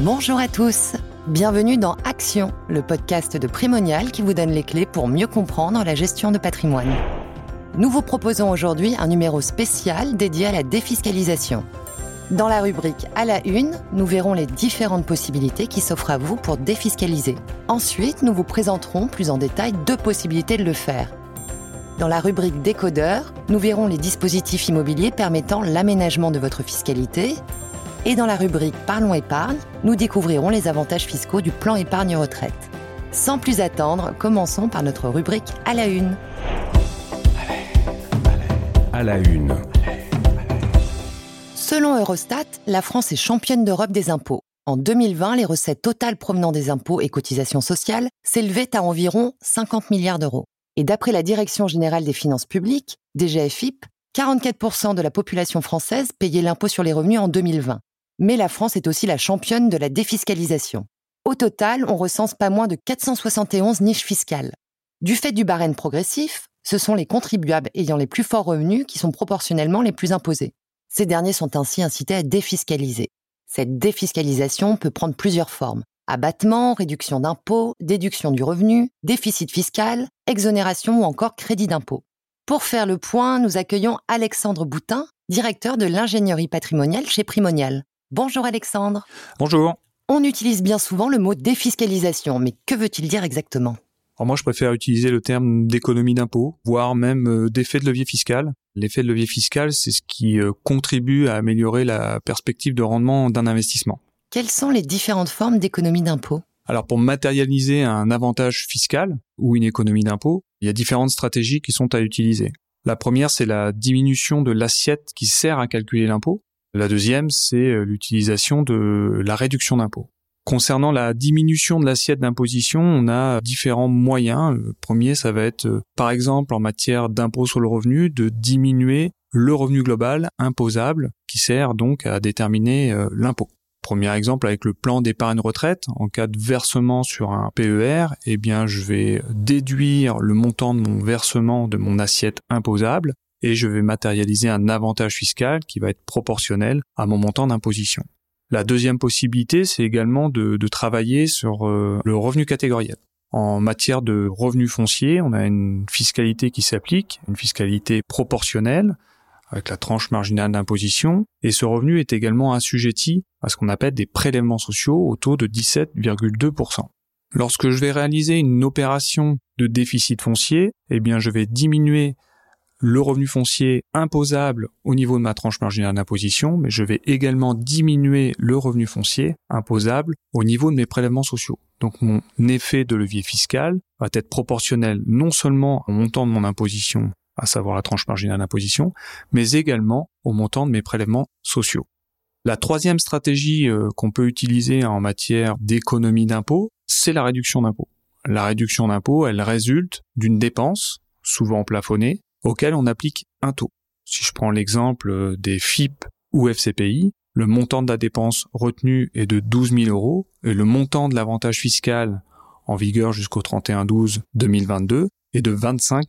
Bonjour à tous. Bienvenue dans Action, le podcast de Primonial qui vous donne les clés pour mieux comprendre la gestion de patrimoine. Nous vous proposons aujourd'hui un numéro spécial dédié à la défiscalisation. Dans la rubrique À la une, nous verrons les différentes possibilités qui s'offrent à vous pour défiscaliser. Ensuite, nous vous présenterons plus en détail deux possibilités de le faire. Dans la rubrique Décodeur, nous verrons les dispositifs immobiliers permettant l'aménagement de votre fiscalité. Et dans la rubrique Parlons épargne, nous découvrirons les avantages fiscaux du plan épargne retraite. Sans plus attendre, commençons par notre rubrique À la une. À la une. Selon Eurostat, la France est championne d'Europe des impôts. En 2020, les recettes totales provenant des impôts et cotisations sociales s'élevaient à environ 50 milliards d'euros. Et d'après la Direction générale des finances publiques, DGFIP, 44% de la population française payait l'impôt sur les revenus en 2020. Mais la France est aussi la championne de la défiscalisation. Au total, on recense pas moins de 471 niches fiscales. Du fait du barème progressif, ce sont les contribuables ayant les plus forts revenus qui sont proportionnellement les plus imposés. Ces derniers sont ainsi incités à défiscaliser. Cette défiscalisation peut prendre plusieurs formes. Abattement, réduction d'impôts, déduction du revenu, déficit fiscal, exonération ou encore crédit d'impôt. Pour faire le point, nous accueillons Alexandre Boutin, directeur de l'ingénierie patrimoniale chez Primonial. Bonjour Alexandre. Bonjour. On utilise bien souvent le mot défiscalisation, mais que veut-il dire exactement? Alors moi, je préfère utiliser le terme d'économie d'impôt, voire même euh, d'effet de levier fiscal. L'effet de levier fiscal, c'est ce qui euh, contribue à améliorer la perspective de rendement d'un investissement. Quelles sont les différentes formes d'économie d'impôt Alors pour matérialiser un avantage fiscal ou une économie d'impôt, il y a différentes stratégies qui sont à utiliser. La première, c'est la diminution de l'assiette qui sert à calculer l'impôt. La deuxième, c'est euh, l'utilisation de la réduction d'impôt. Concernant la diminution de l'assiette d'imposition, on a différents moyens. Le premier, ça va être, euh, par exemple, en matière d'impôt sur le revenu, de diminuer le revenu global imposable qui sert donc à déterminer euh, l'impôt. Premier exemple avec le plan d'épargne retraite, en cas de versement sur un PER, eh bien je vais déduire le montant de mon versement de mon assiette imposable et je vais matérialiser un avantage fiscal qui va être proportionnel à mon montant d'imposition. La deuxième possibilité, c'est également de, travailler sur euh, le revenu catégoriel. En matière de revenus fonciers, on a une fiscalité qui s'applique, une fiscalité proportionnelle, avec la tranche marginale d'imposition, et ce revenu est également assujetti à ce qu'on appelle des prélèvements sociaux au taux de 17,2%. Lorsque je vais réaliser une opération de déficit foncier, eh bien je vais diminuer le revenu foncier imposable au niveau de ma tranche marginale d'imposition, mais je vais également diminuer le revenu foncier imposable au niveau de mes prélèvements sociaux. Donc mon effet de levier fiscal va être proportionnel non seulement au montant de mon imposition, à savoir la tranche marginale d'imposition, mais également au montant de mes prélèvements sociaux. La troisième stratégie euh, qu'on peut utiliser en matière d'économie d'impôt, c'est la réduction d'impôt. La réduction d'impôt, elle résulte d'une dépense, souvent plafonnée, auquel on applique un taux. Si je prends l'exemple euh, des FIP ou FCPI, le montant de la dépense retenue est de 12 000 euros et le montant de l'avantage fiscal en vigueur jusqu'au 31-12-2022 est de 25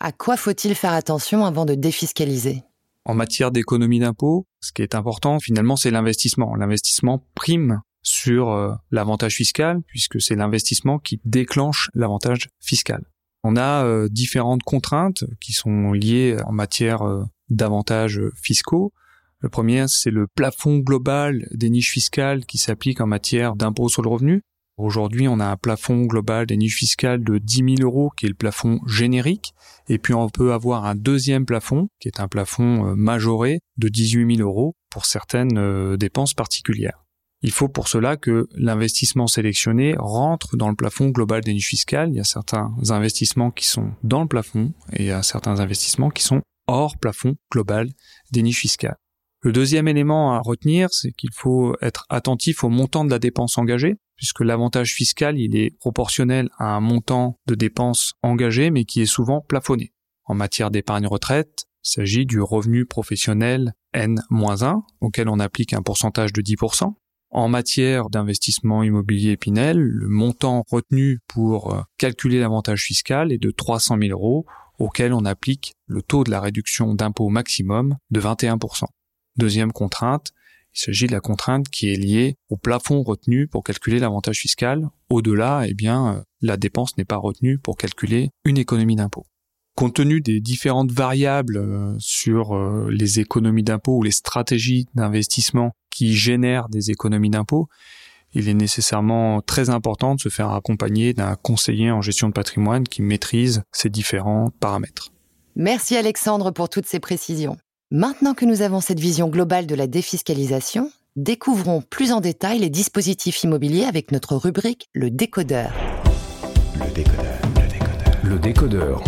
À quoi faut-il faire attention avant de défiscaliser? En matière d'économie d'impôt, ce qui est important finalement, c'est l'investissement. L'investissement prime sur euh, l'avantage fiscal puisque c'est l'investissement qui déclenche l'avantage fiscal. On a euh, différentes contraintes qui sont liées en matière euh, d'avantages fiscaux. Le premier, c'est le plafond global des niches fiscales qui s'applique en matière d'impôt sur le revenu. Aujourd'hui, on a un plafond global des niches fiscales de 10 000 euros qui est le plafond générique. Et puis, on peut avoir un deuxième plafond qui est un plafond euh, majoré de 18 000 euros pour certaines dépenses particulières. Il faut pour cela que l'investissement sélectionné rentre dans le plafond global des niches fiscales. Il y a certains investissements qui sont dans le plafond et il y a certains investissements qui sont hors plafond global des niches fiscales. Le deuxième élément à retenir, c'est qu'il faut être attentif au montant de la dépense engagée, puisque l'avantage fiscal, il est proportionnel à un montant de dépenses engagées, mais qui est souvent plafonné. En matière d'épargne retraite, il s'agit du revenu professionnel N-1, auquel on applique un pourcentage de 10%. En matière d'investissement immobilier Pinel, le montant retenu pour euh, calculer l'avantage fiscal est de 300 000 euros, auquel on applique le taux de la réduction d'impôt maximum de 21%. Deuxième contrainte, Il s'agit de la contrainte qui est liée au plafond retenu pour calculer l'avantage fiscal. Au-delà, eh bien, la dépense n'est pas retenue pour calculer une économie d'impôt. Compte tenu des différentes variables euh, sur euh, les économies d'impôt ou les stratégies d'investissement qui génèrent des économies d'impôt, il est nécessairement très important de se faire accompagner d'un conseiller en gestion de patrimoine qui maîtrise ces différents paramètres. Merci Alexandre pour toutes ces précisions. Maintenant que nous avons cette vision globale de la défiscalisation, découvrons plus en détail les dispositifs immobiliers avec notre rubrique Le décodeur. Le décodeur, le décodeur, le décodeur.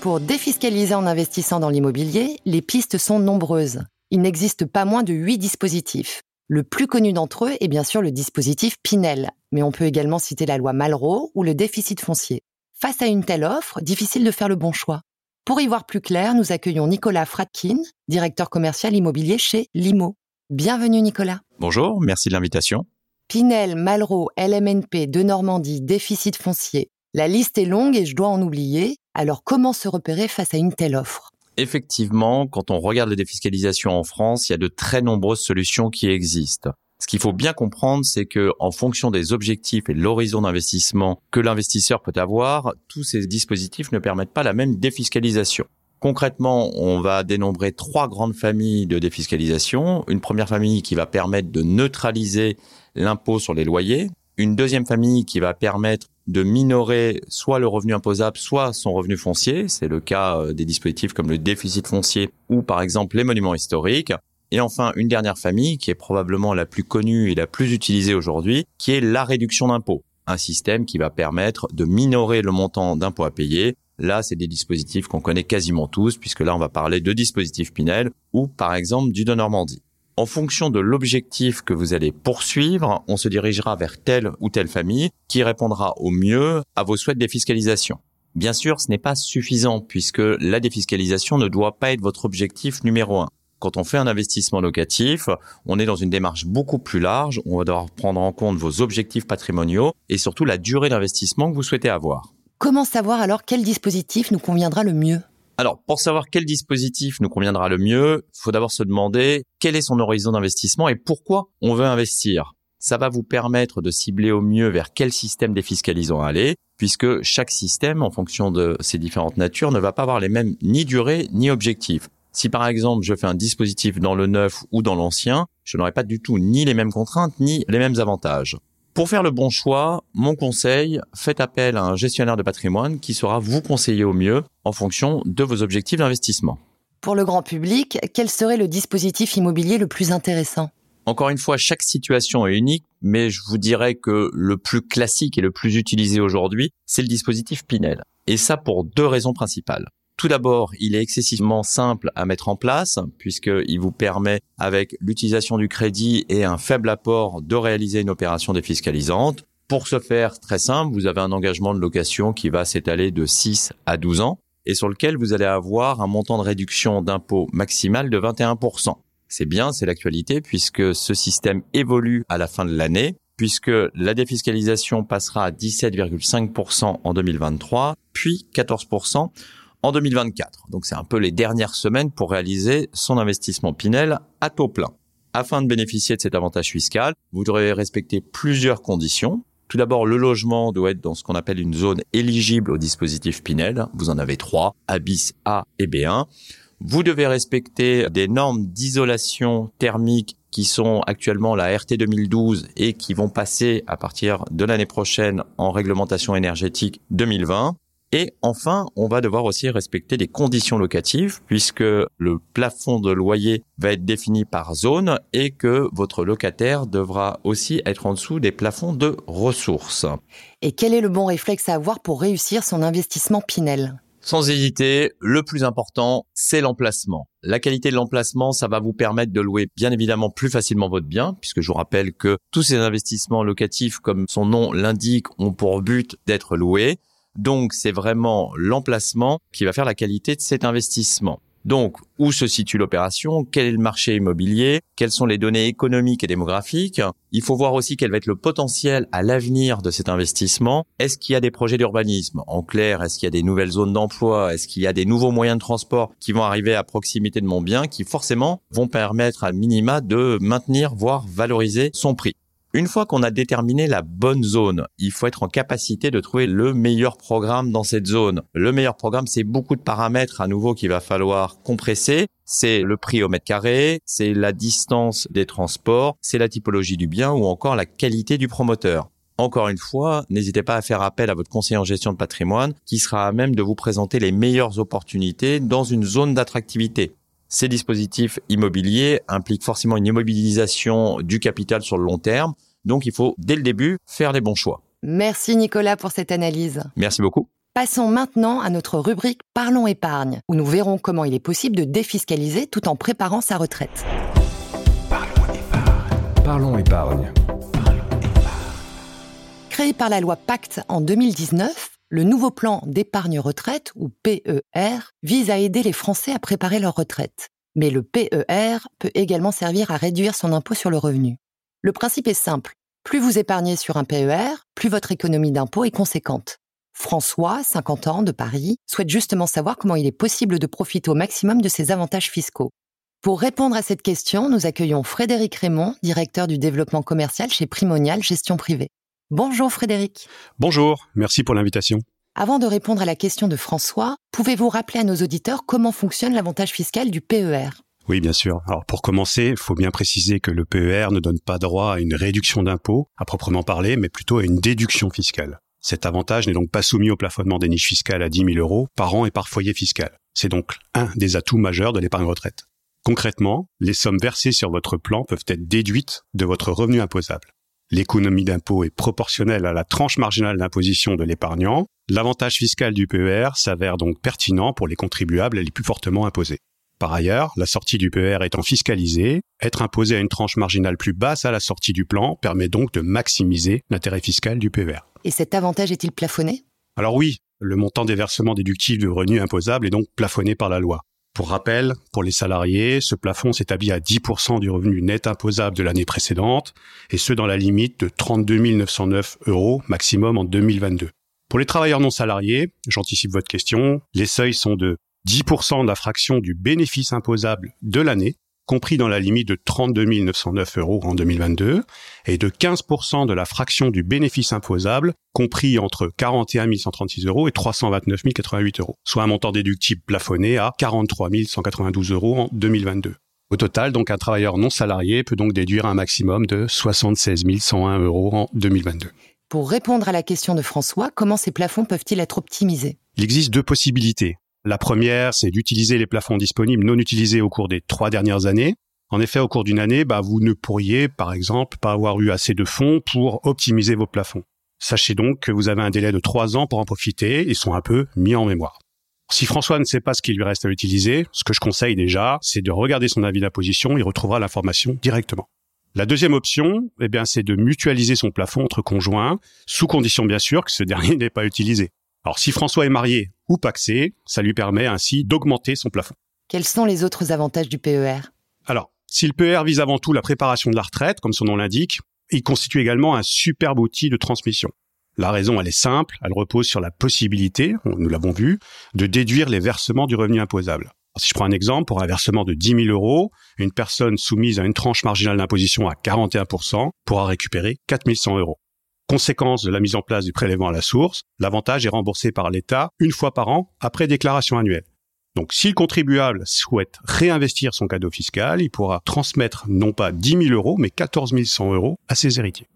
Pour défiscaliser en investissant dans l'immobilier, les pistes sont nombreuses. Il n'existe pas moins de huit dispositifs. Le plus connu d'entre eux est bien sûr le dispositif Pinel, mais on peut également citer la loi Malraux ou le déficit foncier. Face à une telle offre, difficile de faire le bon choix. Pour y voir plus clair, nous accueillons Nicolas Fratkin, directeur commercial immobilier chez Limo. Bienvenue Nicolas. Bonjour, merci de l'invitation. Pinel, Malraux, LMNP, de Normandie, déficit foncier. La liste est longue et je dois en oublier. Alors comment se repérer face à une telle offre? Effectivement, quand on regarde la défiscalisation en France, il y a de très nombreuses solutions qui existent. Ce qu'il faut bien comprendre, c'est que en fonction des objectifs et de l'horizon d'investissement que l'investisseur peut avoir, tous ces dispositifs ne permettent pas la même défiscalisation. Concrètement, on va dénombrer trois grandes familles de défiscalisation. Une première famille qui va permettre de neutraliser l'impôt sur les loyers. Une deuxième famille qui va permettre de minorer soit le revenu imposable, soit son revenu foncier. C'est le cas euh, des dispositifs comme le déficit foncier ou par exemple les monuments historiques. Et enfin, une dernière famille qui est probablement la plus connue et la plus utilisée aujourd'hui, qui est la réduction d'impôt. Un système qui va permettre de minorer le montant d'impôt à payer. Là, c'est des dispositifs qu'on connaît quasiment tous, puisque là, on va parler de dispositifs Pinel ou, par exemple, du de Normandie. En fonction de l'objectif que vous allez poursuivre, on se dirigera vers telle ou telle famille qui répondra au mieux à vos souhaits de défiscalisation. Bien sûr, ce n'est pas suffisant puisque la défiscalisation ne doit pas être votre objectif numéro un. Quand on fait un investissement locatif, on est dans une démarche beaucoup plus large. On va devoir prendre en compte vos objectifs patrimoniaux et surtout la durée d'investissement que vous souhaitez avoir. Comment savoir alors quel dispositif nous conviendra le mieux? Alors, pour savoir quel dispositif nous conviendra le mieux, il faut d'abord se demander quel est son horizon d'investissement et pourquoi on veut investir. Ça va vous permettre de cibler au mieux vers quel système défiscalisant aller, puisque chaque système, en fonction de ses différentes natures, ne va pas avoir les mêmes ni durée ni objectifs. Si par exemple je fais un dispositif dans le neuf ou dans l'ancien, je n'aurai pas du tout ni les mêmes contraintes ni les mêmes avantages. Pour faire le bon choix, mon conseil, faites appel à un gestionnaire de patrimoine qui saura vous conseiller au mieux en fonction de vos objectifs d'investissement. Pour le grand public, quel serait le dispositif immobilier le plus intéressant? Encore une fois, chaque situation est unique, mais je vous dirais que le plus classique et le plus utilisé aujourd'hui, c'est le dispositif Pinel. Et ça pour deux raisons principales. Tout d'abord, il est excessivement simple à mettre en place puisqu'il vous permet, avec l'utilisation du crédit et un faible apport, de réaliser une opération défiscalisante. Pour ce faire, très simple, vous avez un engagement de location qui va s'étaler de 6 à 12 ans et sur lequel vous allez avoir un montant de réduction d'impôt maximal de 21%. C'est bien, c'est l'actualité puisque ce système évolue à la fin de l'année puisque la défiscalisation passera à 17,5% en 2023, puis 14% en 2024. Donc c'est un peu les dernières semaines pour réaliser son investissement Pinel à taux plein. Afin de bénéficier de cet avantage fiscal, vous devrez respecter plusieurs conditions. Tout d'abord, le logement doit être dans ce qu'on appelle une zone éligible au dispositif Pinel. Vous en avez trois, A bis, A et B1. Vous devez respecter des normes d'isolation thermique qui sont actuellement la RT 2012 et qui vont passer à partir de l'année prochaine en réglementation énergétique 2020. Et enfin, on va devoir aussi respecter des conditions locatives puisque le plafond de loyer va être défini par zone et que votre locataire devra aussi être en dessous des plafonds de ressources. Et quel est le bon réflexe à avoir pour réussir son investissement Pinel? Sans hésiter, le plus important, c'est l'emplacement. La qualité de l'emplacement, ça va vous permettre de louer bien évidemment plus facilement votre bien, puisque je vous rappelle que tous ces investissements locatifs, comme son nom l'indique, ont pour but d'être loués. Donc, c'est vraiment l'emplacement qui va faire la qualité de cet investissement. Donc, où se situe l'opération? Quel est le marché immobilier? Quelles sont les données économiques et démographiques? Il faut voir aussi quel va être le potentiel à l'avenir de cet investissement. Est-ce qu'il y a des projets d'urbanisme? En clair, est-ce qu'il y a des nouvelles zones d'emploi? Est-ce qu'il y a des nouveaux moyens de transport qui vont arriver à proximité de mon bien qui forcément vont permettre à minima de maintenir, voire valoriser son prix? Une fois qu'on a déterminé la bonne zone, il faut être en capacité de trouver le meilleur programme dans cette zone. Le meilleur programme, c'est beaucoup de paramètres à nouveau qu'il va falloir compresser. C'est le prix au mètre carré, c'est la distance des transports, c'est la typologie du bien ou encore la qualité du promoteur. Encore une fois, n'hésitez pas à faire appel à votre conseiller en gestion de patrimoine qui sera à même de vous présenter les meilleures opportunités dans une zone d'attractivité. Ces dispositifs immobiliers impliquent forcément une immobilisation du capital sur le long terme. Donc il faut, dès le début, faire les bons choix. Merci Nicolas pour cette analyse. Merci beaucoup. Passons maintenant à notre rubrique Parlons épargne, où nous verrons comment il est possible de défiscaliser tout en préparant sa retraite. Parlons épargne. Parlons épargne. Créé par la loi Pacte en 2019, le nouveau plan d'épargne retraite, ou PER, vise à aider les Français à préparer leur retraite. Mais le PER peut également servir à réduire son impôt sur le revenu. Le principe est simple. Plus vous épargnez sur un PER, plus votre économie d'impôt est conséquente. François, 50 ans, de Paris, souhaite justement savoir comment il est possible de profiter au maximum de ces avantages fiscaux. Pour répondre à cette question, nous accueillons Frédéric Raymond, directeur du développement commercial chez Primonial Gestion Privée. Bonjour Frédéric. Bonjour, merci pour l'invitation. Avant de répondre à la question de François, pouvez-vous rappeler à nos auditeurs comment fonctionne l'avantage fiscal du PER oui, bien sûr. Alors pour commencer, il faut bien préciser que le PER ne donne pas droit à une réduction d'impôt à proprement parler, mais plutôt à une déduction fiscale. Cet avantage n'est donc pas soumis au plafonnement des niches fiscales à 10 000 euros par an et par foyer fiscal. C'est donc un des atouts majeurs de l'épargne retraite. Concrètement, les sommes versées sur votre plan peuvent être déduites de votre revenu imposable. L'économie d'impôt est proportionnelle à la tranche marginale d'imposition de l'épargnant. L'avantage fiscal du PER s'avère donc pertinent pour les contribuables les plus fortement imposés. Par ailleurs, la sortie du PER étant fiscalisée, être imposé à une tranche marginale plus basse à la sortie du plan permet donc de maximiser l'intérêt fiscal du PER. Et cet avantage est-il plafonné? Alors oui, le montant des versements déductifs de revenus imposables est donc plafonné par la loi. Pour rappel, pour les salariés, ce plafond s'établit à 10% du revenu net imposable de l'année précédente, et ce dans la limite de 32 909 euros maximum en 2022. Pour les travailleurs non salariés, j'anticipe votre question, les seuils sont de 10% de la fraction du bénéfice imposable de l'année, compris dans la limite de 32 909 euros en 2022, et de 15% de la fraction du bénéfice imposable, compris entre 41 136 euros et 329 088 euros, soit un montant déductible plafonné à 43 192 euros en 2022. Au total, donc, un travailleur non salarié peut donc déduire un maximum de 76 101 euros en 2022. Pour répondre à la question de François, comment ces plafonds peuvent-ils être optimisés? Il existe deux possibilités. La première, c'est d'utiliser les plafonds disponibles non utilisés au cours des trois dernières années. En effet, au cours d'une année, bah, vous ne pourriez, par exemple, pas avoir eu assez de fonds pour optimiser vos plafonds. Sachez donc que vous avez un délai de trois ans pour en profiter. Ils sont un peu mis en mémoire. Si François ne sait pas ce qu'il lui reste à utiliser, ce que je conseille déjà, c'est de regarder son avis d'imposition. Il retrouvera l'information directement. La deuxième option, eh bien, c'est de mutualiser son plafond entre conjoints, sous condition bien sûr que ce dernier n'est pas utilisé. Alors si François est marié ou paxé, ça lui permet ainsi d'augmenter son plafond. Quels sont les autres avantages du PER Alors, si le PER vise avant tout la préparation de la retraite, comme son nom l'indique, il constitue également un superbe outil de transmission. La raison, elle est simple, elle repose sur la possibilité, nous l'avons vu, de déduire les versements du revenu imposable. si je prends un exemple, pour un versement de 10 000 euros, une personne soumise à une tranche marginale d'imposition à 41% pourra récupérer 4 100 euros. Conséquence de la mise en place du prélèvement à la source, l'avantage est remboursé par l'État une fois par an après déclaration annuelle. Donc si le contribuable souhaite réinvestir son cadeau fiscal, il pourra transmettre non pas 10 000 euros, mais 14 100 euros à ses héritiers.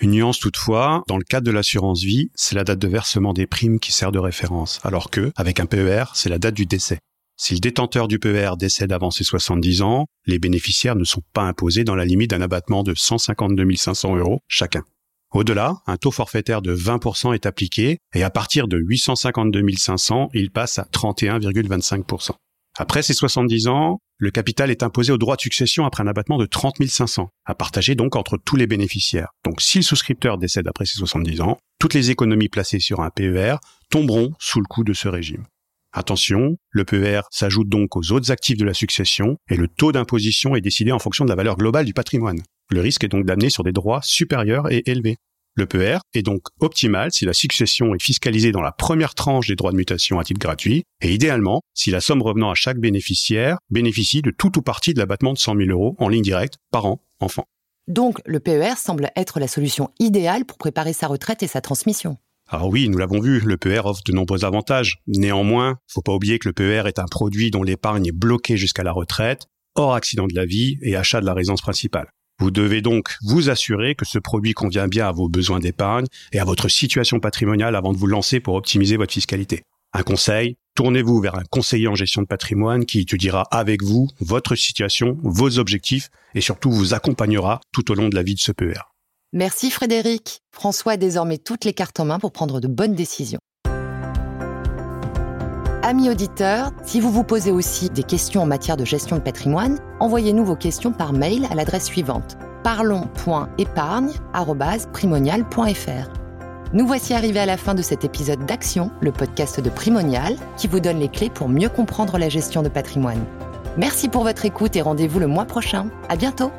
Une nuance toutefois, dans le cadre de l'assurance vie, c'est la date de versement des primes qui sert de référence, alors que, avec un PER, c'est la date du décès. Si le détenteur du PER décède avant ses 70 ans, les bénéficiaires ne sont pas imposés dans la limite d'un abattement de 152 500 euros chacun. Au-delà, un taux forfaitaire de 20% est appliqué et à partir de 852 500, il passe à 31,25%. Après ces 70 ans, le capital est imposé au droit de succession après un abattement de 30 500, à partager donc entre tous les bénéficiaires. Donc si le souscripteur décède après ses 70 ans, toutes les économies placées sur un PER tomberont sous le coup de ce régime. Attention, le PER s'ajoute donc aux autres actifs de la succession et le taux d'imposition est décidé en fonction de la valeur globale du patrimoine. Le risque est donc d'amener sur des droits supérieurs et élevés. Le PER est donc optimal si la succession est fiscalisée dans la première tranche des droits de mutation à titre gratuit, et idéalement si la somme revenant à chaque bénéficiaire bénéficie de tout ou partie de l'abattement de 100 000 euros en ligne directe par an, enfant. Donc, le PER semble être la solution idéale pour préparer sa retraite et sa transmission. Alors oui, nous l'avons vu, le PER offre de nombreux avantages. Néanmoins, faut pas oublier que le PER est un produit dont l'épargne est bloquée jusqu'à la retraite, hors accident de la vie et achat de la résidence principale. Vous devez donc vous assurer que ce produit convient bien à vos besoins d'épargne et à votre situation patrimoniale avant de vous lancer pour optimiser votre fiscalité. Un conseil, tournez-vous vers un conseiller en gestion de patrimoine qui étudiera avec vous votre situation, vos objectifs et surtout vous accompagnera tout au long de la vie de ce PER. Merci Frédéric. François a désormais toutes les cartes en main pour prendre de bonnes décisions. Amis auditeurs, si vous vous posez aussi des questions en matière de gestion de patrimoine, envoyez-nous vos questions par mail à l'adresse suivante parlons.épargne.primonial.fr. Nous voici arrivés à la fin de cet épisode d'Action, le podcast de Primonial, qui vous donne les clés pour mieux comprendre la gestion de patrimoine. Merci pour votre écoute et rendez-vous le mois prochain. À bientôt!